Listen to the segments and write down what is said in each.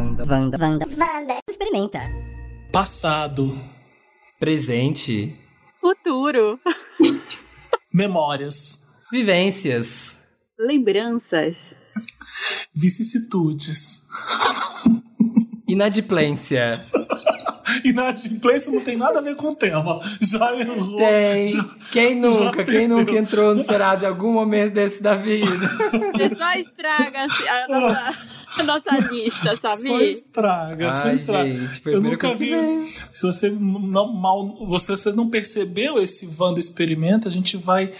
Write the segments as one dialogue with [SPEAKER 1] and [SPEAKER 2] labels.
[SPEAKER 1] Vanda, Vanda, Vanda, Vanda. Experimenta.
[SPEAKER 2] Passado.
[SPEAKER 3] Presente.
[SPEAKER 4] Futuro.
[SPEAKER 2] Memórias.
[SPEAKER 3] Vivências.
[SPEAKER 4] Lembranças.
[SPEAKER 2] Vicissitudes.
[SPEAKER 3] Inadimplência.
[SPEAKER 2] Inadimplência não tem nada a ver com o tema. Já errou.
[SPEAKER 3] Tem.
[SPEAKER 2] Já,
[SPEAKER 3] quem nunca, quem nunca entrou no Serasa em algum momento desse da vida?
[SPEAKER 4] Você só estraga assim, a nossa, a nossa lista,
[SPEAKER 2] Só
[SPEAKER 4] sabia?
[SPEAKER 2] estraga, só
[SPEAKER 3] Ai,
[SPEAKER 2] estraga.
[SPEAKER 3] gente,
[SPEAKER 2] Eu nunca vi. Se você não mal, você, você não percebeu esse Wanda experimenta, a gente vai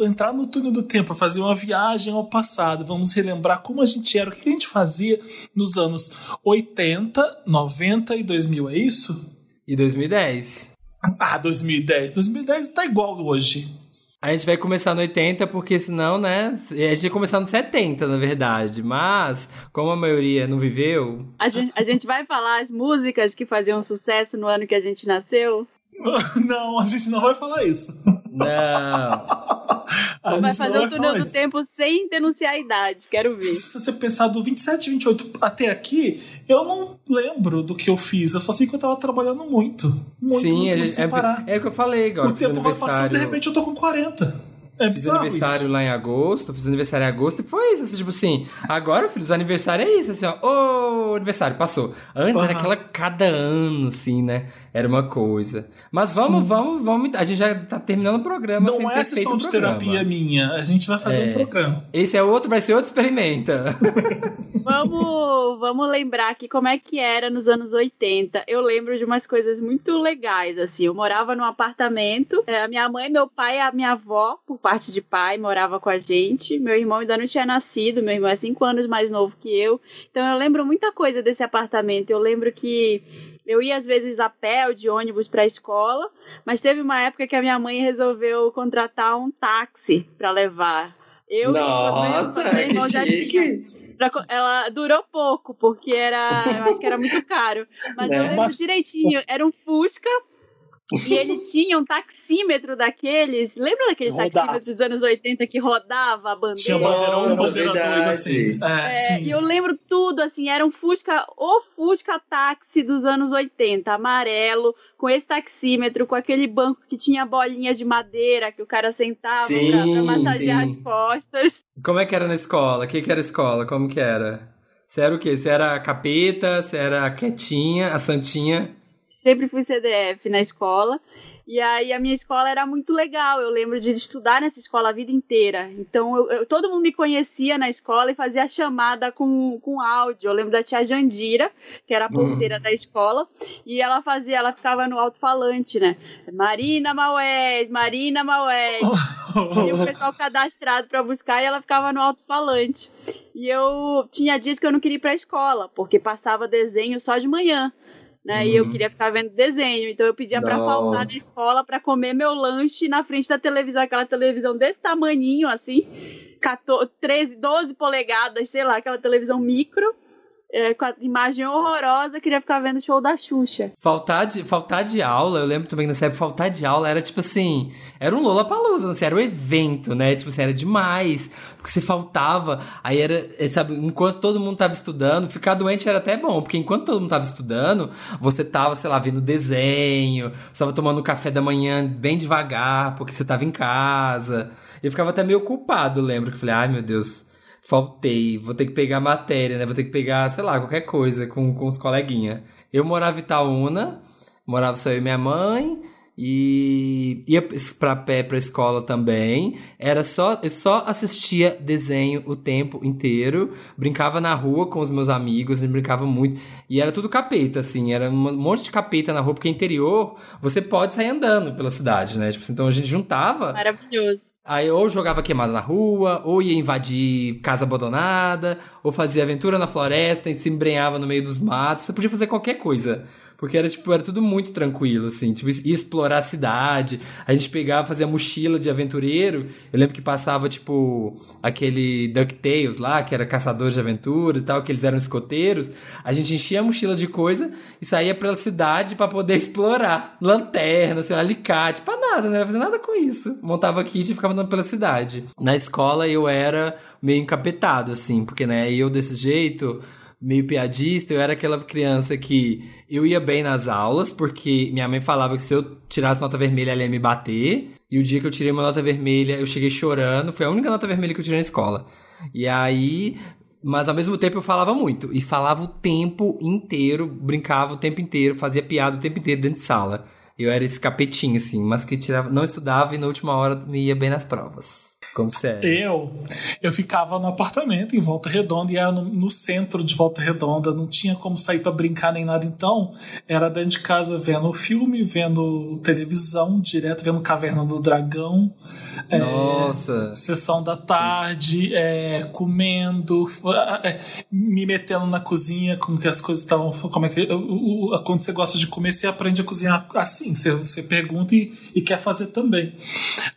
[SPEAKER 2] entrar no túnel do tempo, fazer uma viagem ao passado. Vamos relembrar como a gente era, o que a gente fazia nos anos 80, 90 e 2000, é isso?
[SPEAKER 3] E 2010.
[SPEAKER 2] Ah, 2010. 2010 tá igual hoje.
[SPEAKER 3] A gente vai começar no 80, porque senão, né? A gente ia começar no 70, na verdade. Mas, como a maioria não viveu,
[SPEAKER 4] A gente, a gente vai falar as músicas que faziam sucesso no ano que a gente nasceu?
[SPEAKER 2] Não, a gente não vai falar isso.
[SPEAKER 3] não.
[SPEAKER 2] A
[SPEAKER 4] vai fazer o túnel do tempo sem denunciar a idade. Quero ver.
[SPEAKER 2] Se você pensar do 27, 28 até aqui, eu não lembro do que eu fiz. Eu só sei que eu tava trabalhando muito. Muito,
[SPEAKER 3] Sim,
[SPEAKER 2] muito,
[SPEAKER 3] a
[SPEAKER 2] muito
[SPEAKER 3] gente,
[SPEAKER 2] sem
[SPEAKER 3] é,
[SPEAKER 2] parar.
[SPEAKER 3] é o que eu falei agora.
[SPEAKER 2] o tempo vai passando, de repente eu tô com 40. É
[SPEAKER 3] Fiz aniversário
[SPEAKER 2] isso.
[SPEAKER 3] lá em agosto, fiz aniversário em agosto e foi isso, assim, tipo assim, agora, filhos, aniversário é isso, assim, ó, ô, aniversário, passou. Antes era
[SPEAKER 2] Aham.
[SPEAKER 3] aquela cada ano, assim, né, era uma coisa. Mas vamos, vamos, vamos, a gente já tá terminando o programa sem
[SPEAKER 2] Não
[SPEAKER 3] ter
[SPEAKER 2] é
[SPEAKER 3] feito
[SPEAKER 2] sessão de
[SPEAKER 3] programa.
[SPEAKER 2] terapia minha. A gente vai fazer
[SPEAKER 3] É.
[SPEAKER 2] um programa.
[SPEAKER 3] Esse é outro, vai ser outro experimenta.
[SPEAKER 4] Vamos, vamos lembrar aqui como é que era nos anos 80. Eu lembro de umas coisas muito legais, assim. Eu morava num apartamento. é, A minha mãe, meu pai e a minha avó, parte de pai, morava com a gente. Meu irmão ainda não tinha nascido. Meu irmão é cinco anos mais novo que eu. Então eu lembro muita coisa desse apartamento. Eu lembro que eu ia às vezes a pé ou de ônibus para a escola, mas teve uma época que a minha mãe resolveu contratar um táxi para levar. Eu
[SPEAKER 3] Nossa,
[SPEAKER 4] e meu irmão já tinha. Ela durou pouco, porque era. Eu acho que era muito caro. Mas eu
[SPEAKER 3] É.
[SPEAKER 4] lembro
[SPEAKER 2] Mas-
[SPEAKER 4] direitinho. Era um Fusca. E ele tinha um taxímetro daqueles. Lembra daqueles
[SPEAKER 2] Rodava.
[SPEAKER 4] taxímetros dos anos 80 que rodava a bandeira?
[SPEAKER 2] Tinha bandeira 1,
[SPEAKER 3] Nossa,
[SPEAKER 2] bandeira 2,
[SPEAKER 3] verdade.
[SPEAKER 2] assim. É,
[SPEAKER 4] É, e eu lembro tudo, assim, era um Fusca, o Fusca táxi dos anos 80, amarelo, com esse taxímetro, com aquele banco que tinha bolinha de madeira que o cara sentava
[SPEAKER 3] Sim,
[SPEAKER 4] pra, pra massagear
[SPEAKER 3] sim.
[SPEAKER 4] as costas.
[SPEAKER 3] Como é que era na escola? O que que era a escola? Como que era? Você era o quê? Você era a capeta? Você era a quietinha, a santinha?
[SPEAKER 4] Sempre fui CDF na escola. E aí a minha escola era muito legal. Eu lembro de estudar nessa escola a vida inteira. Então eu- eu- todo mundo me conhecia na escola e fazia chamada com, com áudio. Eu lembro da tia Jandira, que era a porteira da escola, e ela fazia, ela ficava no alto-falante, né? Marina Maués, Marina Maués. E o pessoal cadastrado para buscar e ela ficava no alto-falante. E eu tinha dias que eu não queria ir pra escola, porque passava desenho só de manhã. Né? E eu
[SPEAKER 3] Uhum.
[SPEAKER 4] queria ficar vendo desenho, então eu pedia pra faltar na escola pra comer meu lanche na frente da televisão, aquela televisão desse tamaninho assim, 14, 13, 12 polegadas, sei lá, aquela televisão micro, é, com a imagem horrorosa, queria ficar vendo o show da Xuxa.
[SPEAKER 3] Faltar de, faltar de aula, eu lembro também nessa época, faltar de aula era tipo assim, era um Lollapalooza, assim, era um evento, né? Tipo assim, era demais, porque você faltava, aí era, eh, sabe, enquanto todo mundo tava estudando, ficar doente era até bom, porque enquanto todo mundo tava estudando, você tava, sei lá, vendo desenho, você tava tomando café da manhã bem devagar, porque você tava em casa. Eu ficava até meio culpado, lembro, que eu falei, ai meu Deus, faltei, vou ter que pegar matéria, né? Vou ter que pegar, sei lá, qualquer coisa com, com os coleguinhas. Eu morava em Itaúna, morava só eu e minha mãe, e ia pra pé pra escola também. Era só, eu só assistia desenho o tempo inteiro, brincava na rua com os meus amigos, e brincava muito. E era tudo capeta, assim, era um monte de capeta na rua, porque interior você pode sair andando pela cidade, né? Tipo, então a gente juntava.
[SPEAKER 4] Maravilhoso.
[SPEAKER 3] Aí ou jogava queimada na rua, ou ia invadir casa abandonada, ou fazia aventura na floresta e se embrenhava no meio dos matos. Você podia fazer qualquer coisa. Porque era, tipo, era tudo muito tranquilo, assim. Tipo, ia explorar a cidade. A gente pegava, fazia mochila de aventureiro. Eu lembro que passava, tipo, aquele DuckTales lá, que era caçador de aventura e tal, que eles eram escoteiros. A gente enchia a mochila de coisa e saía pela cidade pra poder explorar. Lanterna, sei lá, alicate, pra nada, né? Não ia fazer nada com isso. Montava kit e ficava andando pela cidade. Na escola eu era meio encapetado, assim, porque, né, eu desse jeito meio piadista, eu era aquela criança que eu ia bem nas aulas, porque minha mãe falava que se eu tirasse nota vermelha, ela ia me bater. E o dia que eu tirei uma nota vermelha, eu cheguei chorando. Foi a única nota vermelha que eu tirei na escola. E aí. Mas ao mesmo tempo eu falava muito. E falava o tempo inteiro, brincava o tempo inteiro, fazia piada o tempo inteiro dentro de sala. Eu era esse capetinho, assim, mas que tirava, não estudava e na última hora me ia bem nas provas. Como que você é?
[SPEAKER 2] Eu, eu ficava no apartamento em Volta Redonda e era no, no centro de Volta Redonda, não tinha como sair para brincar nem nada, então era dentro de casa vendo filme, vendo televisão, direto vendo Caverna do Dragão, é,
[SPEAKER 3] Nossa!
[SPEAKER 2] sessão da tarde, é, comendo, é, me metendo na cozinha, como que as coisas estavam, como é que o- o- quando você gosta de comer, você aprende a cozinhar assim, você, você pergunta e, e quer fazer também.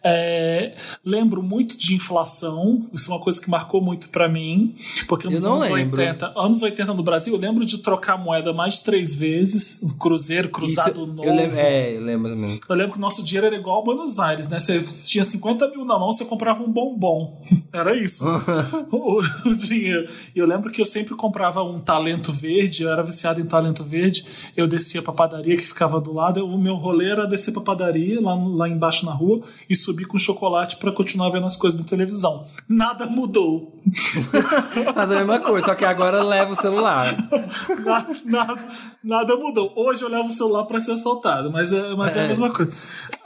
[SPEAKER 2] É, lembro muito de inflação, isso é uma coisa que marcou muito pra mim, porque nos
[SPEAKER 3] Eu
[SPEAKER 2] anos
[SPEAKER 3] lembro.
[SPEAKER 2] 80, anos 80 no Brasil, eu lembro de trocar moeda mais de três vezes, um cruzeiro, cruzado
[SPEAKER 3] Isso,
[SPEAKER 2] novo.
[SPEAKER 3] eu lembro, é, eu lembro também.
[SPEAKER 2] Eu lembro que o nosso dinheiro era igual a Buenos Aires, né? Você tinha 50 mil na mão, você comprava um bombom. Era isso. o, o dinheiro. E eu lembro que eu sempre comprava um talento verde, eu era viciado em talento verde. Eu descia pra padaria que ficava do lado. O meu rolê era descer pra padaria, lá, lá embaixo na rua, e subir com chocolate pra continuar vendo as coisas da televisão. Nada mudou.
[SPEAKER 3] Faz a mesma coisa, só que agora leva o celular.
[SPEAKER 2] nada, nada, nada mudou. Hoje eu levo o celular pra ser assaltado, mas é, mas é a
[SPEAKER 3] É.
[SPEAKER 2] mesma coisa.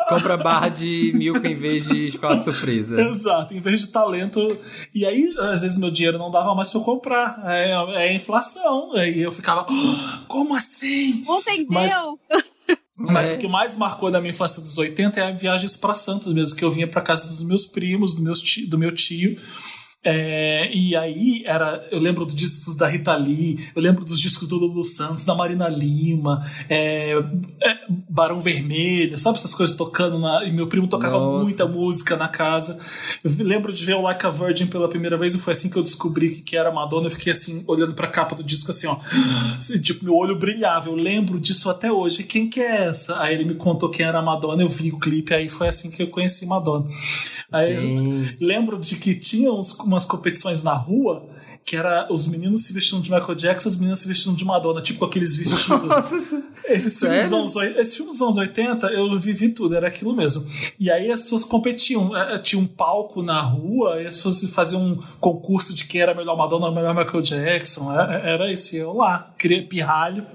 [SPEAKER 3] Compra barra de milk em vez de chocolate surpresa.
[SPEAKER 2] Exato, em vez de talento. E aí, às vezes, meu dinheiro não dava mais pra eu comprar. É, é inflação. Aí eu ficava, "Ah, como assim?
[SPEAKER 4] Entendeu?
[SPEAKER 2] Mas- Mas
[SPEAKER 3] É.
[SPEAKER 2] o que mais marcou da minha infância dos 80 é viagens pra Santos mesmo, que eu vinha pra casa dos meus primos, do, meus ti- do meu tio. É, e aí era, eu lembro dos discos da Rita Lee, eu lembro dos discos do Lulu Santos, da Marina Lima, é, é, Barão Vermelho, sabe essas coisas tocando na, e meu primo tocava
[SPEAKER 3] Nossa.
[SPEAKER 2] muita música na casa. Eu lembro de ver o Like a Virgin pela primeira vez e foi assim que eu descobri que, que era Madonna. Eu fiquei assim, olhando pra capa do disco assim, ó. Assim, tipo, meu olho brilhava. Eu lembro disso até hoje. Quem que é essa? Aí ele me contou quem era a Madonna, eu vi o clipe, aí foi assim que eu conheci Madonna. Aí lembro de que tinha uns- umas competições na rua que era os meninos se vestindo de Michael Jackson, as meninas se vestindo de Madonna, tipo aqueles vestidos. Esses filmes,
[SPEAKER 3] Sério?
[SPEAKER 2] anos, oi- esses filmes dos anos 80, eu vivi tudo, era aquilo mesmo. E aí as pessoas competiam. eh, Tinha um palco na rua, e as pessoas faziam um concurso de quem era melhor Madonna ou melhor Michael Jackson. Era, era esse, eu lá, criei pirralho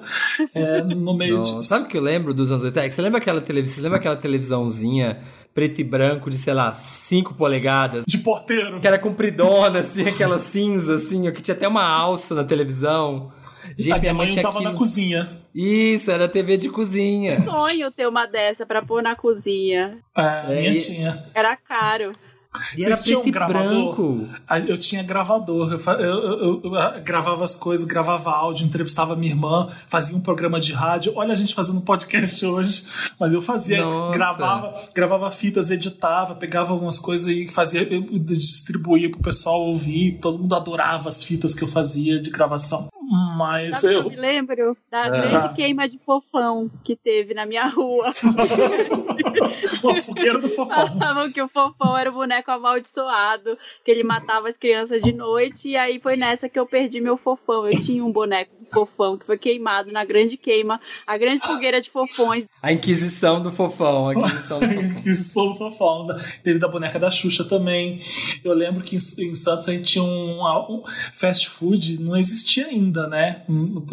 [SPEAKER 2] eh, no meio
[SPEAKER 3] Nossa,
[SPEAKER 2] disso.
[SPEAKER 3] Sabe o que eu lembro dos anos 80? Você lembra aquela televisão? Você lembra aquela televisãozinha preto e branco de, sei lá, 5 polegadas?
[SPEAKER 2] De porteiro.
[SPEAKER 3] Que era compridona, assim, aquela cinza, assim, que tinha até uma alça na televisão. Gente,
[SPEAKER 2] a minha mãe
[SPEAKER 3] tinha
[SPEAKER 2] usava na
[SPEAKER 3] aquilo-
[SPEAKER 2] cozinha.
[SPEAKER 3] Isso, era TV de cozinha.
[SPEAKER 4] Sonho ter uma dessa pra pôr na cozinha.
[SPEAKER 2] É, a
[SPEAKER 3] É,
[SPEAKER 2] minha
[SPEAKER 3] e-
[SPEAKER 2] tinha.
[SPEAKER 4] Era caro.
[SPEAKER 3] E era
[SPEAKER 2] Vocês
[SPEAKER 3] preto e
[SPEAKER 2] um gravador?
[SPEAKER 3] branco.
[SPEAKER 2] Eu tinha gravador, eu, eu- eu- eu, ah, gravava as coisas, gravava áudio, entrevistava minha irmã, fazia um programa de rádio. Olha a gente fazendo podcast hoje, mas eu fazia,
[SPEAKER 3] Nossa.
[SPEAKER 2] gravava, gravava fitas, editava, pegava algumas coisas e fazia, eu distribuía pro pessoal ouvir. Todo mundo adorava as fitas que eu fazia de gravação. Mas
[SPEAKER 4] Sabe o
[SPEAKER 2] eu,
[SPEAKER 4] eu me lembro da
[SPEAKER 3] Ah.
[SPEAKER 4] grande queima de fofão que teve na minha rua.
[SPEAKER 2] uma fogueira do fofão.
[SPEAKER 4] Falavam que o fofão era o boneco amaldiçoado, que ele matava as crianças de noite, e aí foi nessa que eu perdi meu fofão. Eu tinha um boneco de fofão que foi queimado na grande queima, a grande fogueira de fofões.
[SPEAKER 3] A Inquisição do Fofão. A Inquisição do Fofão.
[SPEAKER 2] Isso sou fofão. Teve da boneca da Xuxa também. Eu lembro que em, em Santos a gente tinha um, um fast food, não existia ainda, né?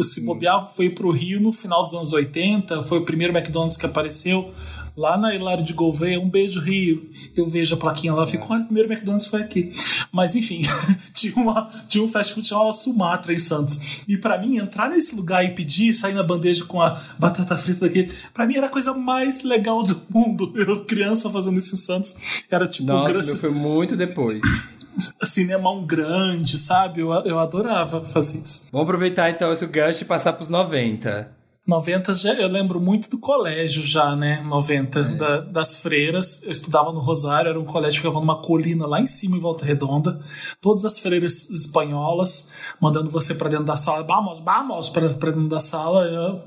[SPEAKER 2] Se bobear, foi pro Rio no final dos anos 80, foi o primeiro McDonald's que apareceu. Lá na Hilário de Gouveia, um beijo Rio. Eu vejo a plaquinha lá, eu fico, olha, o primeiro McDonald's foi aqui. Mas enfim, tinha, uma, tinha um fast food chamado Sumatra em Santos. E pra mim, entrar nesse lugar e pedir, sair na bandeja com a batata frita daqui, pra mim era a coisa mais legal do mundo. Eu, criança, fazendo isso em Santos, era tipo
[SPEAKER 3] Nossa, meu, foi muito depois.
[SPEAKER 2] cinemão grande, sabe? Eu, eu adorava fazer isso.
[SPEAKER 3] Vamos aproveitar então esse gancho e passar pros 90.
[SPEAKER 2] 90 já, eu lembro muito do colégio já, né? 90, é. da, das freiras. Eu estudava no Rosário, era um colégio que ficava numa colina lá em cima, em Volta Redonda. Todas as freiras espanholas mandando você para dentro da sala. Vamos, vamos, para dentro da sala. Eu,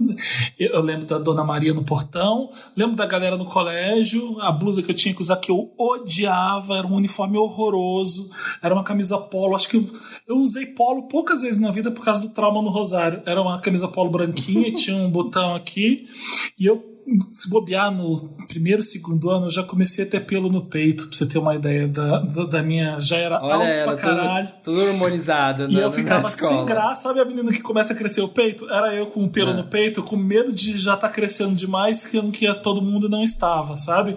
[SPEAKER 2] eu, lembro da Dona Maria no portão. Lembro da galera no colégio. A blusa que eu tinha que usar, que eu odiava. Era um uniforme horroroso. Era uma camisa polo. Acho que eu, eu usei polo poucas vezes na vida por causa do trauma no Rosário. Era uma camisa polo branquinha, tinha um um botão aqui e eu se bobear no primeiro, segundo ano, eu já comecei a ter pelo no peito, pra você ter uma ideia da, da, da minha. Já era Olha alto ela, pra caralho.
[SPEAKER 3] Tudo, tudo harmonizada,
[SPEAKER 2] E eu ficava sem graça. Sabe a menina que começa a crescer o peito? Era eu com o pelo é. no peito, com medo de já estar tá crescendo demais, que, que todo mundo não estava, sabe?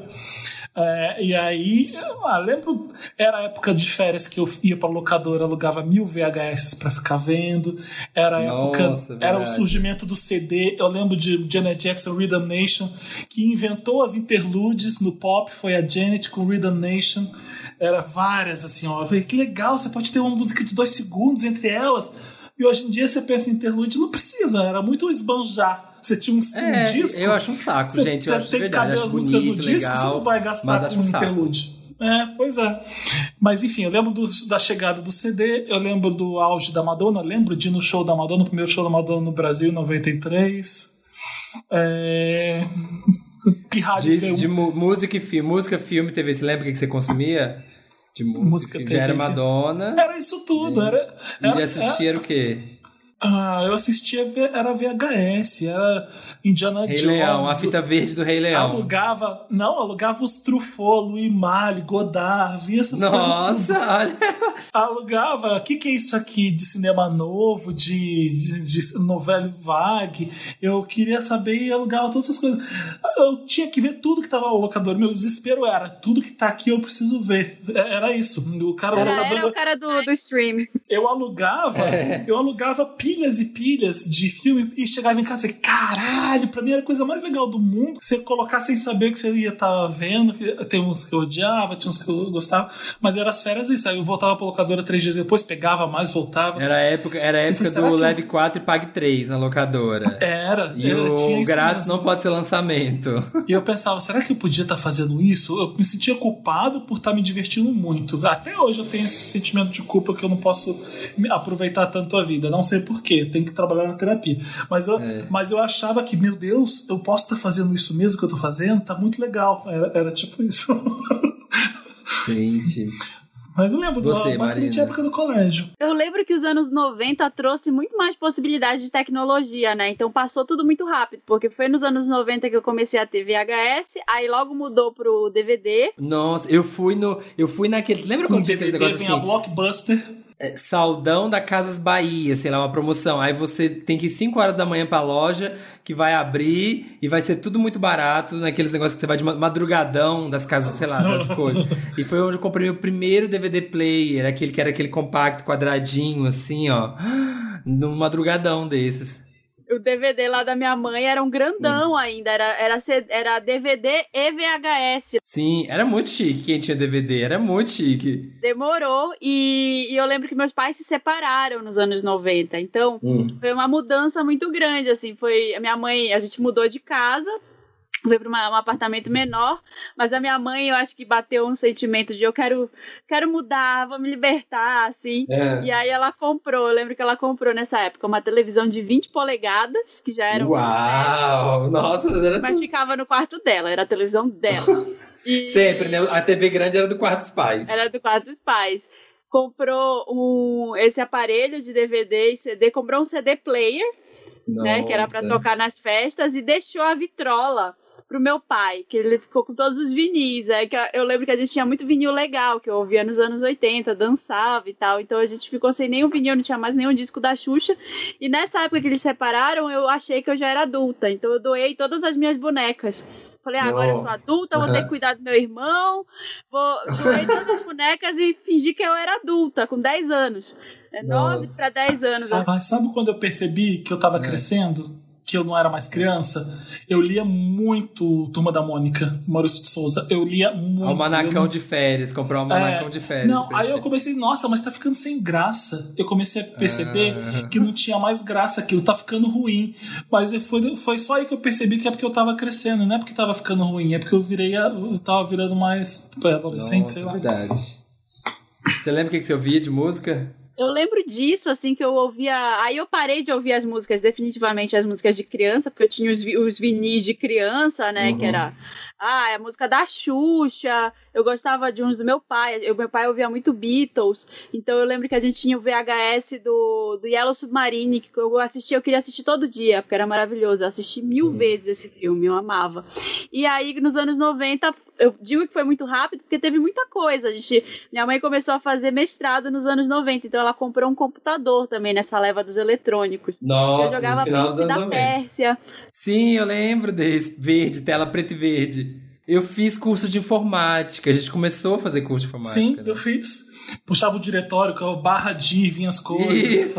[SPEAKER 2] É, e aí, ah, lembro, era a época de férias que eu ia pra locadora, alugava mil VHS para ficar vendo. Era a Nossa, época, verdade. era o surgimento do CD. Eu lembro de Janet Jackson, Rhythm Nation, que inventou as interludes no pop, foi a Janet com Rhythm Nation. Era várias assim, ó. Eu falei, que legal, você pode ter uma música de dois segundos entre elas. E hoje em dia você pensa em interlude, não precisa, era muito esbanjar. Você tinha um,
[SPEAKER 3] é,
[SPEAKER 2] um disco.
[SPEAKER 3] Eu acho um saco, você, gente. Você eu acho tem que caber as músicas no disco, legal,
[SPEAKER 2] você não vai gastar com um interlude. É, pois é. Mas enfim, eu lembro do, da chegada do CD, eu lembro do auge da Madonna, lembro de ir no show da Madonna, o primeiro show da Madonna no Brasil em 93. É.
[SPEAKER 3] Pirralho de, de música e filme. Música, filme, TV. Você lembra o que você consumia? De música, música TV. Já era Madonna.
[SPEAKER 2] Era isso tudo. Era, era,
[SPEAKER 3] e de assistir era, era o quê?
[SPEAKER 2] Ah, eu assistia, era VHS, era Indiana
[SPEAKER 3] Rei
[SPEAKER 2] Jones.
[SPEAKER 3] Leão, a fita verde do Rei Leão.
[SPEAKER 2] Alugava, não, alugava os Truffaut, Louis Malle, Godard, via essas
[SPEAKER 3] Nossa, coisas. Nossa, olha.
[SPEAKER 2] Alugava, o que, que é isso aqui de cinema novo, de, de, de novela vague? Eu queria saber e alugava todas essas coisas. Eu tinha que ver tudo que tava no locador. Meu desespero era, tudo que tá aqui eu preciso ver. É, era isso. O cara
[SPEAKER 4] era, locador, era o cara do, do stream.
[SPEAKER 2] Eu alugava, é. eu alugava pilhas e pilhas de filme e chegava em casa e caralho, pra mim era a coisa mais legal do mundo. Você colocar sem saber o que você ia estar tá vendo. Tem uns que eu odiava, tinha uns que eu gostava, mas era as férias isso. Aí eu voltava pra locadora três dias depois, pegava mais, voltava.
[SPEAKER 3] Era a época, era a época do Leve 4 e Pague 3 na locadora.
[SPEAKER 2] Era.
[SPEAKER 3] E
[SPEAKER 2] era,
[SPEAKER 3] o grátis não pode ser lançamento.
[SPEAKER 2] E eu pensava, será que eu podia estar tá fazendo isso? Eu me sentia culpado por estar tá me divertindo muito. Até hoje eu tenho esse sentimento de culpa que eu não posso aproveitar tanto a vida. Não sei por quê, tem que trabalhar na terapia. Mas eu, é. mas eu achava que, meu Deus, eu posso estar fazendo isso mesmo que eu estou fazendo? Tá muito legal. Era, era tipo isso.
[SPEAKER 3] Gente.
[SPEAKER 2] Mas eu lembro, Você, do, basicamente época do colégio.
[SPEAKER 4] Eu lembro que os anos 90 trouxe muito mais possibilidades de tecnologia, né? Então passou tudo muito rápido, porque foi nos anos 90 que eu comecei a ter VHS, aí logo mudou pro DVD.
[SPEAKER 3] Nossa, eu fui no. Eu fui naquele. Lembra quando tinha aquele negócio assim?
[SPEAKER 2] a Blockbuster.
[SPEAKER 3] É, Saldão da Casas Bahia, sei lá, uma promoção. Aí você tem que ir 5 horas da manhã pra loja, que vai abrir e vai ser tudo muito barato, naqueles negócios que você vai de madrugadão das casas, sei lá, das coisas. E foi onde eu comprei meu primeiro DVD player, aquele que era aquele compacto quadradinho, assim, ó. No madrugadão desses
[SPEAKER 4] o DVD lá da minha mãe era um grandão hum. ainda, era, era, era DVD e VHS.
[SPEAKER 3] Sim, era muito chique quem tinha DVD, era muito chique.
[SPEAKER 4] Demorou e, e eu lembro que meus pais se separaram nos anos 90, então hum. foi uma mudança muito grande, assim, foi, a minha mãe, a gente mudou de casa, veio para um apartamento menor, mas a minha mãe eu acho que bateu um sentimento de eu quero quero mudar, vou me libertar, assim. É. E aí ela comprou, eu lembro que ela comprou nessa época uma televisão de 20 polegadas, que já era um
[SPEAKER 3] Uau! Sucesso, Nossa, era
[SPEAKER 4] mas ficava no quarto dela, era a televisão dela.
[SPEAKER 3] E... Sempre, né? A TV grande era do quarto dos pais.
[SPEAKER 4] Era do quarto dos pais. Comprou um, esse aparelho de DVD e CD, comprou um CD player, né, que era para tocar nas festas e deixou a vitrola pro meu pai, que ele ficou com todos os vinis. É que eu lembro que a gente tinha muito vinil legal, que eu ouvia nos anos 80, dançava e tal. Então a gente ficou sem nenhum vinil, não tinha mais nenhum disco da Xuxa. E nessa época que eles separaram, eu achei que eu já era adulta. Então eu doei todas as minhas bonecas. Falei, ah, agora eu sou adulta, vou ter que cuidar do meu irmão. Vou doei todas as bonecas e fingir que eu era adulta, com 10 anos. É 9 para 10 anos.
[SPEAKER 2] Assim. Mas sabe quando eu percebi que eu tava é. crescendo? Que eu não era mais criança, eu lia muito Turma da Mônica, Maurício de Souza. Eu lia muito.
[SPEAKER 3] Almanacão de férias, comprar um almanacão
[SPEAKER 2] É,
[SPEAKER 3] de férias.
[SPEAKER 2] Não, aí eu comecei, nossa, mas tá ficando sem graça. Eu comecei a perceber
[SPEAKER 3] Ah.
[SPEAKER 2] que não tinha mais graça aquilo, tá ficando ruim. Mas foi, foi só aí que eu percebi que é porque eu tava crescendo, não é porque tava ficando ruim, é porque eu virei, eu tava virando mais adolescente,
[SPEAKER 3] Nossa,
[SPEAKER 2] sei lá.
[SPEAKER 3] verdade. Você lembra o que que você ouvia de música?
[SPEAKER 4] Eu lembro disso, assim, que eu ouvia. Aí eu parei de ouvir as músicas, definitivamente as músicas de criança, porque eu tinha os, os vinis de criança, né?
[SPEAKER 3] Uhum.
[SPEAKER 4] Que era. Ah, a música da Xuxa. Eu gostava de uns do meu pai. Eu, meu pai ouvia muito Beatles. Então eu lembro que a gente tinha o VHS do, do Yellow Submarine, que eu assistia, eu queria assistir todo dia, porque era maravilhoso. Eu assisti mil
[SPEAKER 3] Uhum.
[SPEAKER 4] vezes esse filme, eu amava. E aí, nos anos 90, eu digo que foi muito rápido, porque teve muita coisa. A gente, minha mãe começou a fazer mestrado nos anos 90, então ela comprou um computador também nessa leva dos eletrônicos.
[SPEAKER 3] Nossa,
[SPEAKER 4] eu jogava
[SPEAKER 3] no final
[SPEAKER 4] da
[SPEAKER 3] 90.
[SPEAKER 4] Pérsia.
[SPEAKER 3] Sim, eu lembro desse. Verde, tela preta e verde. Eu fiz curso de informática. A gente começou a fazer curso de informática.
[SPEAKER 2] Sim,
[SPEAKER 3] né?
[SPEAKER 2] eu fiz. Puxava o diretório, com a barra de vinha as coisas.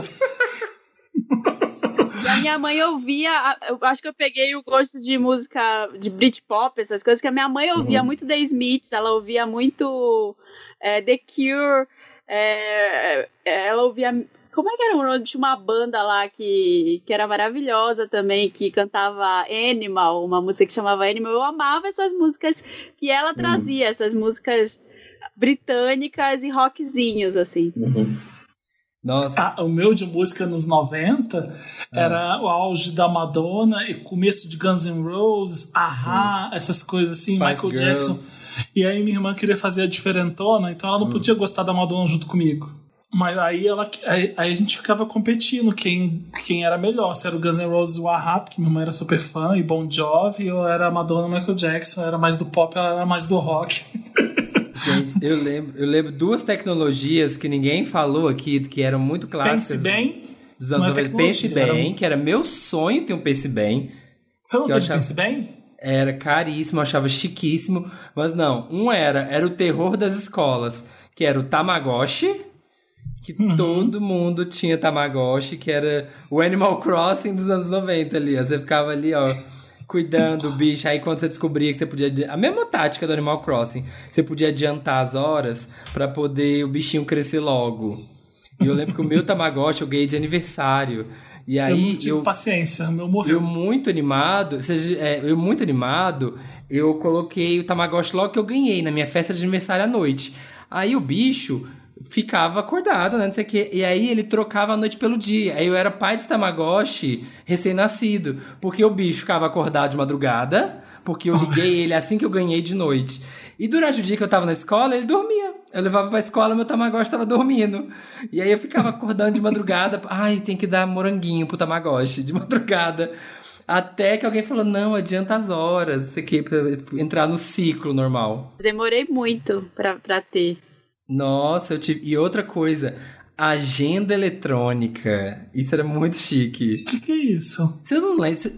[SPEAKER 4] E a minha mãe ouvia, eu acho que eu peguei o gosto de música de Britpop, essas coisas, que a minha mãe ouvia
[SPEAKER 3] Uhum.
[SPEAKER 4] muito The Smiths, ela ouvia muito é, The Cure, é, é, ela ouvia. Como é que era o nome? Tinha uma banda lá que, que era maravilhosa também, que cantava Animal, uma música que chamava Animal. Eu amava essas músicas que
[SPEAKER 3] Uhum.
[SPEAKER 4] ela trazia, essas músicas britânicas e rockzinhos, assim.
[SPEAKER 3] Nossa,
[SPEAKER 2] Ah, o meu de música nos 90 era o auge da Madonna e começo de Guns N' Roses, Ahá, essas coisas assim,
[SPEAKER 3] Spice
[SPEAKER 2] Michael
[SPEAKER 3] Girls.
[SPEAKER 2] Jackson. E aí minha irmã queria fazer a diferentona, então ela não podia gostar da Madonna junto comigo. Mas aí ela aí, aí a gente ficava competindo quem, quem era melhor, se era o Guns N' Roses ou o Ahá, porque minha irmã era super fã, e Bon Jovi, ou era a Madonna Michael Jackson, era mais do pop, ela era mais do rock.
[SPEAKER 3] gente, eu lembro, eu lembro duas tecnologias que ninguém falou aqui, que eram muito clássicas.
[SPEAKER 2] Pense bem.
[SPEAKER 3] Dos anos
[SPEAKER 2] é
[SPEAKER 3] 90. Pense bem,
[SPEAKER 2] era-
[SPEAKER 3] que era meu sonho ter um Pense bem.
[SPEAKER 2] Você não
[SPEAKER 3] Que eu
[SPEAKER 2] teve
[SPEAKER 3] achava-
[SPEAKER 2] Pense bem?
[SPEAKER 3] Era caríssimo, eu achava chiquíssimo. Mas não, um era, era o terror das escolas, que era o Tamagotchi, que
[SPEAKER 2] Uhum.
[SPEAKER 3] todo mundo tinha Tamagotchi, que era o Animal Crossing dos anos 90 ali. ó. Você ficava ali, ó, cuidando do bicho. Aí quando você descobria que você podia. A mesma tática do Animal Crossing. Você podia adiantar as horas pra poder o bichinho crescer logo. E eu lembro que o meu Tamagotchi eu ganhei de aniversário. E
[SPEAKER 2] eu
[SPEAKER 3] aí
[SPEAKER 2] não tive
[SPEAKER 3] eu,
[SPEAKER 2] paciência, meu morreu.
[SPEAKER 3] eu muito animado, seja, é, eu muito animado, eu coloquei o Tamagotchi logo que eu ganhei na minha festa de aniversário à noite. Aí o bicho ficava acordado, né, não sei o quê. E aí ele trocava a noite pelo dia. Aí eu era pai de Tamagotchi recém-nascido, porque o bicho ficava acordado de madrugada, porque eu liguei ele assim que eu ganhei de noite. E durante o dia que eu tava na escola, ele dormia. Eu levava pra escola, meu Tamagotchi tava dormindo. E aí eu ficava acordando de madrugada. Ai, tem que dar moranguinho pro Tamagotchi de madrugada. Até que alguém falou, não, adianta as horas, isso aqui, pra entrar no ciclo normal.
[SPEAKER 4] Demorei muito pra, pra ter.
[SPEAKER 3] Nossa, eu tive. E outra coisa, agenda eletrônica. Isso era muito chique.
[SPEAKER 2] O que, que é isso?
[SPEAKER 3] Vocês não lembram?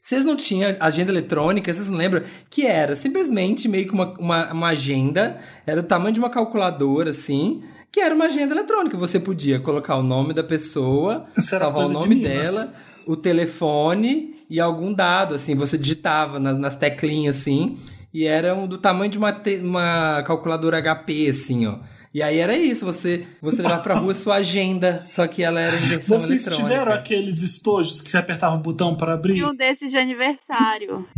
[SPEAKER 3] Vocês não tinham agenda eletrônica, vocês não lembram? Que era simplesmente meio que uma, uma, uma agenda, era o tamanho de uma calculadora, assim, que era uma agenda eletrônica. Você podia colocar o nome da pessoa, salvar o
[SPEAKER 2] de
[SPEAKER 3] nome
[SPEAKER 2] Minas.
[SPEAKER 3] dela, o telefone e algum dado, assim. Você digitava nas, nas teclinhas, assim, e era um, do tamanho de uma, uma calculadora HP, assim, ó. E aí era isso, você, você levava pra rua sua agenda, só que ela era em versão
[SPEAKER 2] Vocês
[SPEAKER 3] eletrônica.
[SPEAKER 2] tiveram aqueles estojos que você apertava o botão para abrir?
[SPEAKER 4] Tinha um desses de aniversário.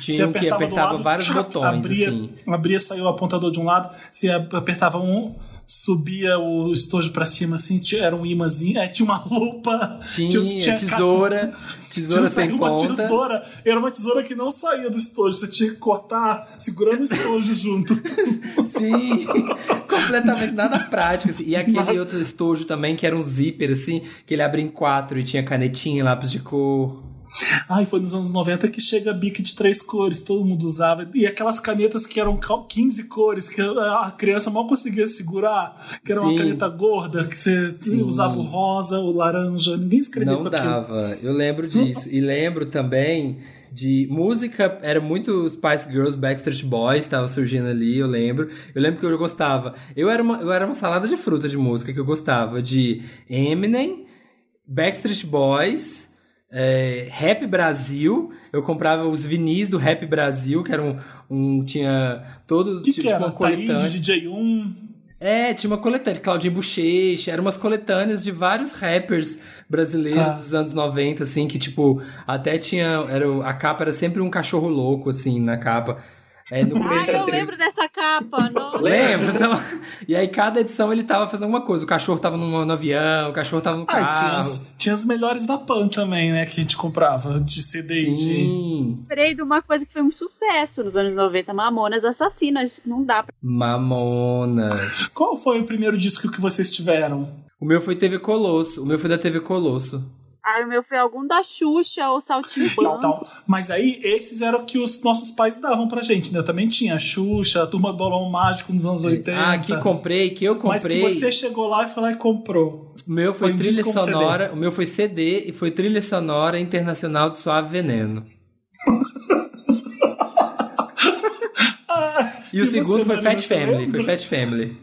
[SPEAKER 3] Tinha um que apertava
[SPEAKER 2] lado,
[SPEAKER 3] vários botões,
[SPEAKER 2] abria,
[SPEAKER 3] assim.
[SPEAKER 2] Abria, saiu o apontador de um lado, você apertava um, subia o estojo pra cima, assim, tinha- era um imãzinho, aí tinha uma lupa.
[SPEAKER 3] Tinha, tesoura, tesoura
[SPEAKER 2] tinha,
[SPEAKER 3] sem
[SPEAKER 2] uma
[SPEAKER 3] ponta.
[SPEAKER 2] tesoura, era uma tesoura que não saía do estojo, você tinha que cortar segurando o estojo junto.
[SPEAKER 3] Sim, completamente nada prático. assim. E aquele outro estojo também, que era um zíper, assim, que ele abria em quatro e tinha canetinha, lápis de cor.
[SPEAKER 2] Ai, foi nos anos 90 que chega a bic de três cores, todo mundo usava. E aquelas canetas que eram cal- 15 cores, que a criança mal conseguia segurar, que era uma
[SPEAKER 3] Sim.
[SPEAKER 2] caneta gorda, que você
[SPEAKER 3] Sim.
[SPEAKER 2] usava o rosa, o laranja, ninguém escrevia
[SPEAKER 3] Não
[SPEAKER 2] com aquilo.
[SPEAKER 3] dava. Eu lembro disso. E lembro também de música, era muito Spice Girls, Backstreet Boys, estava surgindo ali, eu lembro. Eu lembro que eu gostava. Eu era uma, eu era uma salada de fruta de música que eu gostava de Eminem, Backstreet Boys, é, Rap Brasil. Eu comprava os vinis do Rap Brasil, que eram um. tinha todos.
[SPEAKER 2] Que
[SPEAKER 3] tipo,
[SPEAKER 2] que era?
[SPEAKER 3] uma coletânea.
[SPEAKER 2] Taíde, DJ1.
[SPEAKER 3] É, tinha uma coletânea, Claudinho Bochecha, eram umas coletâneas de vários rappers brasileiros
[SPEAKER 2] Tá.
[SPEAKER 3] dos anos 90, assim, que tipo, até tinha. Era, a capa era sempre um cachorro louco, assim, na capa. É, no começo era
[SPEAKER 4] eu lembro dessa capa. Não.
[SPEAKER 3] Lembra? Então, e aí cada edição ele tava fazendo alguma coisa. O cachorro tava no, no avião, o cachorro tava no
[SPEAKER 2] Ah, e tinha
[SPEAKER 3] carro.
[SPEAKER 2] as, tinha as melhores da Pan também, né? Que a gente comprava de CD e de.
[SPEAKER 3] Sim.
[SPEAKER 4] Lembrei de uma coisa que foi um sucesso nos anos 90, Mamonas Assassinas. Não dá pra.
[SPEAKER 3] Mamonas.
[SPEAKER 2] Qual foi o primeiro disco que vocês tiveram?
[SPEAKER 3] O meu foi TV Colosso. O meu foi da TV Colosso.
[SPEAKER 4] Ah, o meu foi algum da Xuxa ou Branco.
[SPEAKER 2] então, mas aí, esses eram que os nossos pais davam pra gente, né? Eu também tinha a Xuxa, a Turma do Balão Mágico nos anos 80.
[SPEAKER 3] Ah, que comprei, que eu
[SPEAKER 2] Mas
[SPEAKER 3] comprei.
[SPEAKER 2] que você chegou lá e lá e comprou.
[SPEAKER 3] O meu foi,
[SPEAKER 2] Foi
[SPEAKER 3] trilha
[SPEAKER 2] ou CD?
[SPEAKER 3] sonora. O meu foi CD e foi trilha sonora internacional do Suave Veneno.
[SPEAKER 2] Ah,
[SPEAKER 3] E o segundo foi Fat Family.
[SPEAKER 2] lembra?
[SPEAKER 3] Foi Fat Family.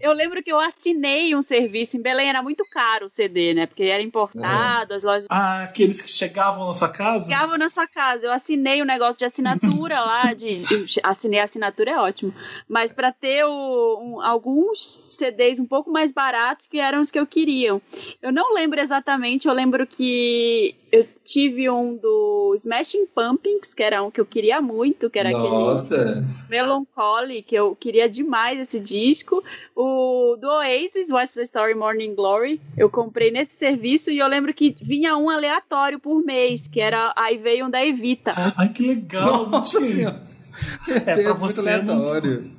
[SPEAKER 4] Eu lembro que eu assinei um serviço em Belém, era muito caro o CD, né? Porque era importado, as lojas
[SPEAKER 2] Ah, aqueles que chegavam na sua casa?
[SPEAKER 4] chegavam na sua casa. Eu assinei um negócio de assinatura lá, de, de- assinei a assinatura é ótimo, mas para ter o- um- alguns CDs um pouco mais baratos que eram os que eu queria. Eu não lembro exatamente, eu lembro que eu tive um do Smashing Pumpkins, que era um que eu queria muito, que era aquele
[SPEAKER 3] Nossa.
[SPEAKER 4] Melancholy, que eu queria demais esse disco. O do Oasis, What's the Story Morning Glory, eu comprei nesse serviço e eu lembro que vinha um aleatório por mês, que era. Aí veio um da Evita.
[SPEAKER 2] Ai, que legal.
[SPEAKER 3] Nossa Senhora.
[SPEAKER 2] É, pra você. Não...
[SPEAKER 3] aleatório.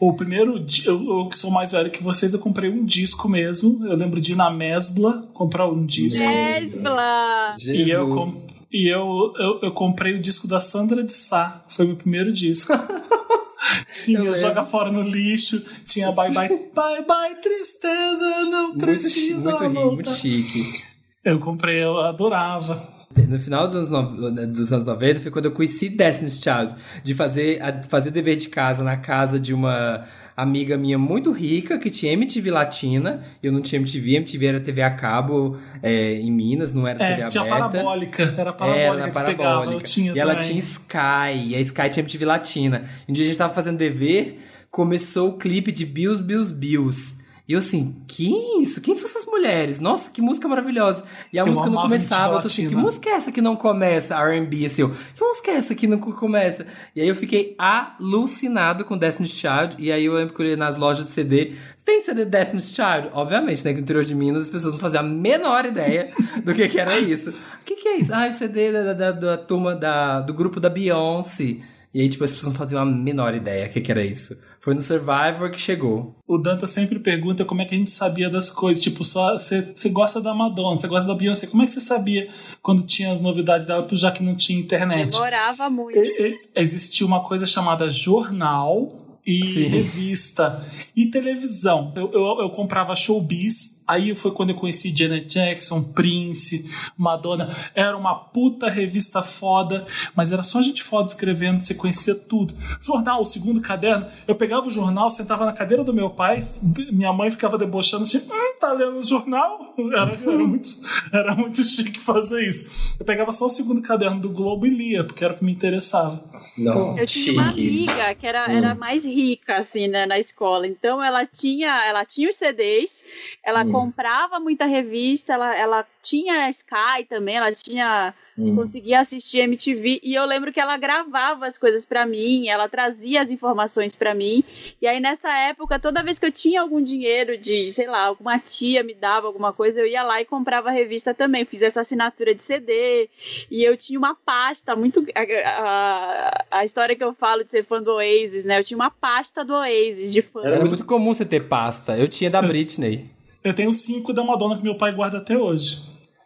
[SPEAKER 2] O primeiro, eu, eu que sou mais velho que vocês, eu comprei um disco mesmo. Eu lembro de ir na Mesbla comprar um disco.
[SPEAKER 4] Mesbla!
[SPEAKER 2] E eu,
[SPEAKER 3] Jesus.
[SPEAKER 2] com- e eu, eu, eu comprei o disco da Sandra de Sá. Foi meu primeiro disco. tinha. Joga Fora no Lixo, tinha Bye Bye, Bye Bye Tristeza, não
[SPEAKER 3] Muito,
[SPEAKER 2] precisa
[SPEAKER 3] muito,
[SPEAKER 2] voltar.
[SPEAKER 3] muito chique.
[SPEAKER 2] Eu comprei, eu adorava.
[SPEAKER 3] No final dos anos, no- dos anos 90 foi quando eu conheci Destiny's Child, de fazer, a- fazer dever de casa na casa de uma amiga minha muito rica que tinha MTV Latina. Eu não tinha MTV, MTV era TV a cabo é, em Minas, não era TV
[SPEAKER 2] É, tinha
[SPEAKER 3] aberta.
[SPEAKER 2] parabólica, era parabólica
[SPEAKER 3] Era na
[SPEAKER 2] que pegava,
[SPEAKER 3] parabólica.
[SPEAKER 2] tinha
[SPEAKER 3] e ela
[SPEAKER 2] também.
[SPEAKER 3] tinha Sky, e a Sky tinha MTV Latina. Um dia a gente tava fazendo dever, começou o clipe de Bills, Bills, Bills. E eu assim, que isso? Quem são essas mulheres? Nossa, que música maravilhosa. E a
[SPEAKER 2] Eu
[SPEAKER 3] música não começava, eu tô assim, que música é essa que não começa? R&B, assim, eu, que música é essa que não começa? E aí eu fiquei alucinado com Destiny's Child, e aí eu lembro que eu ia nas lojas de CD, tem CD Destiny's Child? Obviamente, né, que no interior de Minas as pessoas não faziam a menor ideia do que que era isso. O que que é isso? Ah, o CD da, da, da turma, da, do grupo da Beyoncé. E aí, tipo, as pessoas não faziam a menor ideia do que que era isso. Foi no Survivor que chegou.
[SPEAKER 2] O Danta sempre pergunta como é que a gente sabia das coisas. Tipo, só você você gosta da Madonna, você gosta da Beyoncé. Como é que você sabia quando tinha as novidades dela, já que não tinha internet?
[SPEAKER 4] Demorava muito.
[SPEAKER 2] E- e- Existia uma coisa chamada jornal e
[SPEAKER 3] Sim.
[SPEAKER 2] revista e televisão. Eu, eu, eu comprava showbiz, aí foi quando eu conheci Janet Jackson, Prince, Madonna. Era uma puta revista foda, mas era só gente foda escrevendo, você conhecia tudo. Jornal, o segundo caderno, eu pegava o jornal, sentava na cadeira do meu pai, minha mãe ficava debochando assim, hum, tá lendo o jornal? Era, era, muito, era muito chique fazer isso. Eu pegava só o segundo caderno do Globo e lia, porque era o que me interessava.
[SPEAKER 3] Nossa,
[SPEAKER 4] Eu tinha uma amiga que era, era mais rica, assim, né, na escola. Então ela tinha, ela tinha os CDs, ela
[SPEAKER 3] Hum.
[SPEAKER 4] Comprava muita revista, ela, ela tinha Sky também, ela tinha.
[SPEAKER 3] Hum.
[SPEAKER 4] Conseguia assistir MTV e eu lembro que ela gravava as coisas pra mim, ela trazia as informações pra mim. E aí nessa época, toda vez que eu tinha algum dinheiro de, sei lá, alguma tia me dava alguma coisa, eu ia lá e comprava a revista também. Fiz essa assinatura de CD e eu tinha uma pasta muito. A, a, a história que eu falo de ser fã do Oasis, né? Eu tinha uma pasta do Oasis de fã.
[SPEAKER 3] Era muito comum você ter pasta. Eu tinha da Britney.
[SPEAKER 2] Eu tenho cinco da Madonna que meu pai guarda até hoje.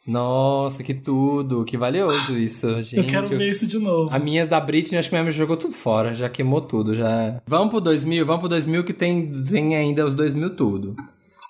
[SPEAKER 3] Nossa, que tudo. Que valioso isso, gente.
[SPEAKER 2] eu quero ver isso de novo.
[SPEAKER 3] As minhas da Britney, acho que minha mãe jogou tudo fora, já queimou tudo, já. Vamos pro 2000, vamos pro 2000 que tem, tem ainda os 2000 tudo.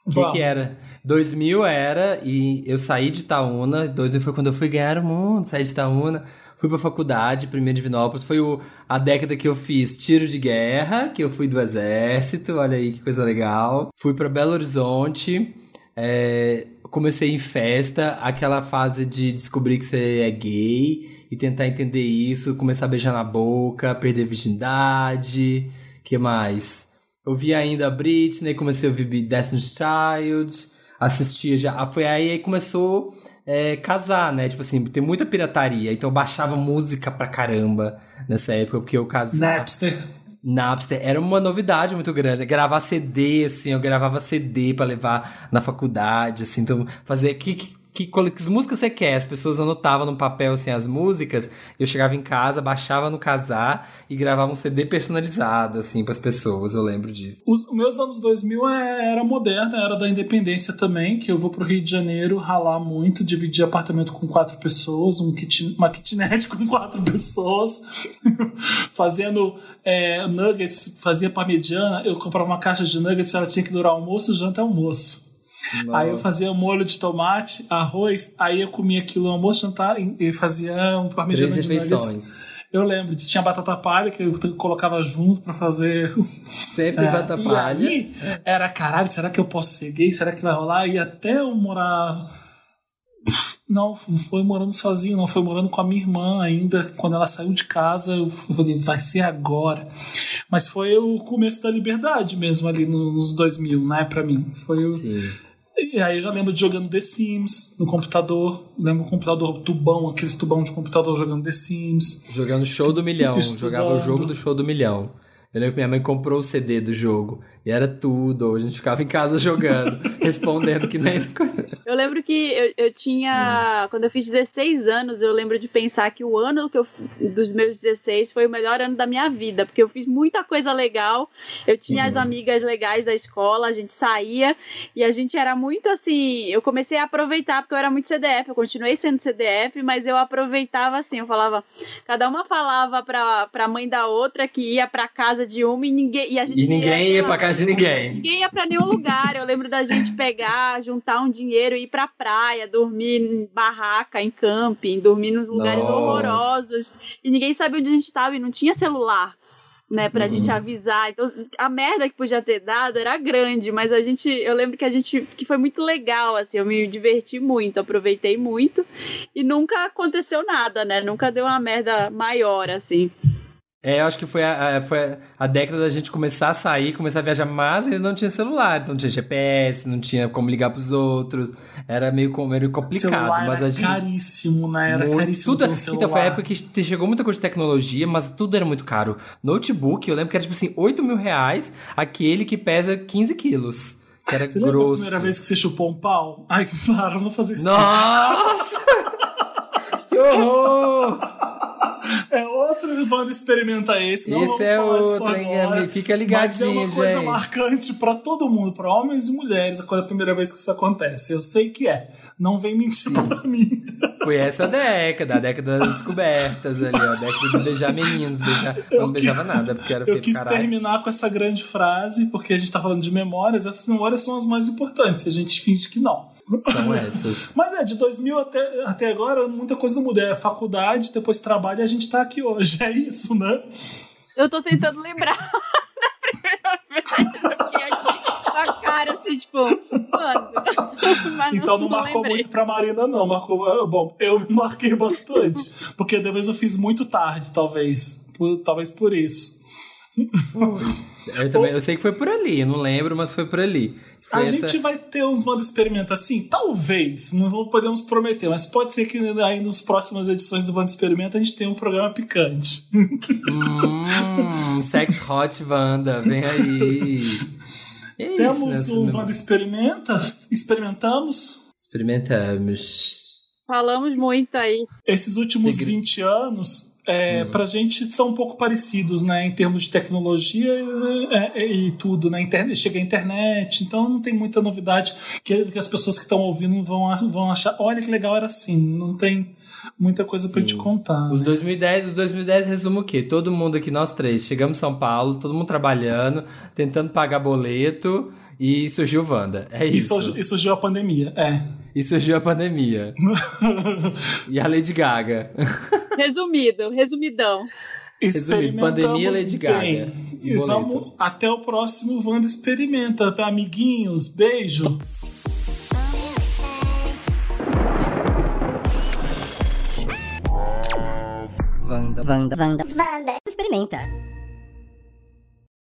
[SPEAKER 3] O que que era? 2000 era, e eu saí de Itaúna, 2000 foi quando eu fui ganhar o mundo, saí de Itaúna, fui pra faculdade, primeiro de Vinópolis, foi o, a década que eu fiz tiro de guerra, que eu fui do exército, olha aí que coisa legal. Fui pra Belo Horizonte, é, comecei em festa, aquela fase de descobrir que você é gay e tentar entender isso, começar a beijar na boca, perder virgindade, que mais? Eu vi ainda a Britney, comecei a ouvir Destiny's Child, assistia já, foi aí que começou é, casar, né? Tipo assim, tem muita pirataria, então eu baixava música pra caramba nessa época, porque eu casava.
[SPEAKER 2] Napster.
[SPEAKER 3] Napster era uma novidade muito grande. Gravar CD, assim, eu gravava CD para levar na faculdade, assim, então fazer que, que que, que músicas você quer. As pessoas anotavam no papel assim as músicas. Eu chegava em casa, baixava no casar e gravava um CD personalizado assim para as pessoas. Eu lembro disso.
[SPEAKER 2] Os meus anos 2000 é, era moderna, era da independência também, que eu vou pro Rio de Janeiro ralar muito, dividir apartamento com quatro pessoas, um kit, uma kitnet com quatro pessoas, fazendo é, nuggets, fazia parmegiana, eu comprava uma caixa de nuggets, ela tinha que durar almoço, janta almoço. Aí eu fazia molho de tomate, arroz, aí eu comia aquilo no almoço, jantar e fazia um parmegiana
[SPEAKER 3] Três
[SPEAKER 2] de
[SPEAKER 3] refeições.
[SPEAKER 2] Eu lembro, tinha batata palha que eu colocava junto para fazer.
[SPEAKER 3] Sempre é, batata palha.
[SPEAKER 2] Aí era caralho, será que eu posso ser gay? Será que vai rolar? E até eu morar. Não, foi morando sozinho, não, foi morando com a minha irmã ainda. Quando ela saiu de casa, eu falei, vai ser agora. Mas foi o começo da liberdade mesmo ali nos 2000, né, pra mim. Foi o. Sim e aí eu já lembro de jogando The Sims no computador. Lembro o computador tubão, aqueles tubão de computador jogando The Sims.
[SPEAKER 3] Jogando show do milhão. Estudando. Jogava o jogo do show do milhão. Eu lembro que minha mãe comprou o CD do jogo. E era tudo. A gente ficava em casa jogando, respondendo que nem coisa.
[SPEAKER 4] Eu lembro que eu, eu tinha. Hum. Quando eu fiz 16 anos, eu lembro de pensar que o ano que eu, dos meus 16 foi o melhor ano da minha vida. Porque eu fiz muita coisa legal. Eu tinha as uhum. amigas legais da escola, a gente saía. E a gente era muito assim. Eu comecei a aproveitar, porque eu era muito CDF. Eu continuei sendo CDF, mas eu aproveitava assim. Eu falava. Cada uma falava pra, pra mãe da outra que ia pra casa casa de uma e ninguém. E, a gente
[SPEAKER 3] e ninguém ia, ia pra casa de ninguém.
[SPEAKER 4] Ninguém ia pra nenhum lugar. Eu lembro da gente pegar, juntar um dinheiro e ir pra praia, dormir em barraca, em camping, dormir nos lugares Nossa. horrorosos. E ninguém sabia onde a gente estava e não tinha celular né, pra uhum. gente avisar. Então, a merda que podia ter dado era grande, mas a gente, eu lembro que a gente, que foi muito legal, assim, eu me diverti muito, aproveitei muito e nunca aconteceu nada, né, nunca deu uma merda maior, assim.
[SPEAKER 3] É, eu acho que foi a, a, foi a década da gente começar a sair, começar a viajar, mas ainda não tinha celular, então não tinha GPS, não tinha como ligar pros outros, era meio, meio complicado.
[SPEAKER 2] Celular
[SPEAKER 3] mas
[SPEAKER 2] era
[SPEAKER 3] a gente,
[SPEAKER 2] caríssimo, né? Era muito, caríssimo
[SPEAKER 3] tudo, Então foi a época que chegou muita coisa de tecnologia, mas tudo era muito caro. Notebook, eu lembro que era tipo assim, 8 mil reais, aquele que pesa 15 quilos. Que era
[SPEAKER 2] você
[SPEAKER 3] grosso.
[SPEAKER 2] a primeira vez que você chupou um pau? Ai, claro, não fazer isso.
[SPEAKER 3] Nossa! que horror!
[SPEAKER 2] É outro bando experimenta esse. Não
[SPEAKER 3] esse é outro, hein? Fica ligadinho,
[SPEAKER 2] gente. Mas é uma coisa marcante para todo mundo, para homens e mulheres, quando é a primeira vez que isso acontece. Eu sei que é. Não vem mentir Sim. pra mim.
[SPEAKER 3] Foi essa década, a década das descobertas ali, ó. A década de beijar meninos. Beijar... Eu não beijava nada, porque era
[SPEAKER 2] Eu quis terminar com essa grande frase, porque a gente tá falando de memórias. Essas memórias são as mais importantes. A gente finge que não.
[SPEAKER 3] São essas.
[SPEAKER 2] Mas é, de 2000 até, até agora, muita coisa não muda. É faculdade, depois trabalho e a gente tá aqui hoje. É isso, né?
[SPEAKER 4] Eu tô tentando lembrar da primeira vez que aqui a cara, assim, tipo,
[SPEAKER 2] então não, não marcou lembrei. muito pra Marina, não. Marcou. Ah, bom, eu marquei bastante. porque talvez eu fiz muito tarde, talvez. Por, talvez por isso.
[SPEAKER 3] Eu, também, eu sei que foi por ali, não lembro, mas foi por ali.
[SPEAKER 2] A essa... gente vai ter uns Wanda Experimenta assim? Talvez. Não podemos prometer, mas pode ser que aí nas próximas edições do Wanda Experimenta a gente tenha um programa picante.
[SPEAKER 3] Hum, sex Hot Wanda, vem aí.
[SPEAKER 2] É Temos isso, né? um Wanda Experimenta, experimentamos.
[SPEAKER 3] Experimentamos.
[SPEAKER 4] Falamos muito aí.
[SPEAKER 2] Esses últimos Segre... 20 anos é, uhum. pra gente são um pouco parecidos, né? Em termos de tecnologia é, é, e tudo, né? Internet, chega a internet, então não tem muita novidade que, que as pessoas que estão ouvindo vão, vão achar, olha que legal era assim, não tem muita coisa para te contar.
[SPEAKER 3] Os né? 2010, os 2010 resumo o quê? Todo mundo aqui, nós três, chegamos em São Paulo, todo mundo trabalhando, tentando pagar boleto e surgiu Wanda. É isso.
[SPEAKER 2] E, surgiu, e surgiu a pandemia, é
[SPEAKER 3] e surgiu a pandemia. e a Lady Gaga.
[SPEAKER 4] Resumido, resumidão.
[SPEAKER 3] Resumido, pandemia Lady. Gaga.
[SPEAKER 2] E, e vamos até o próximo Wanda Experimenta. Amiguinhos, beijo.
[SPEAKER 1] Wanda, Wanda, Wanda, Wanda, experimenta.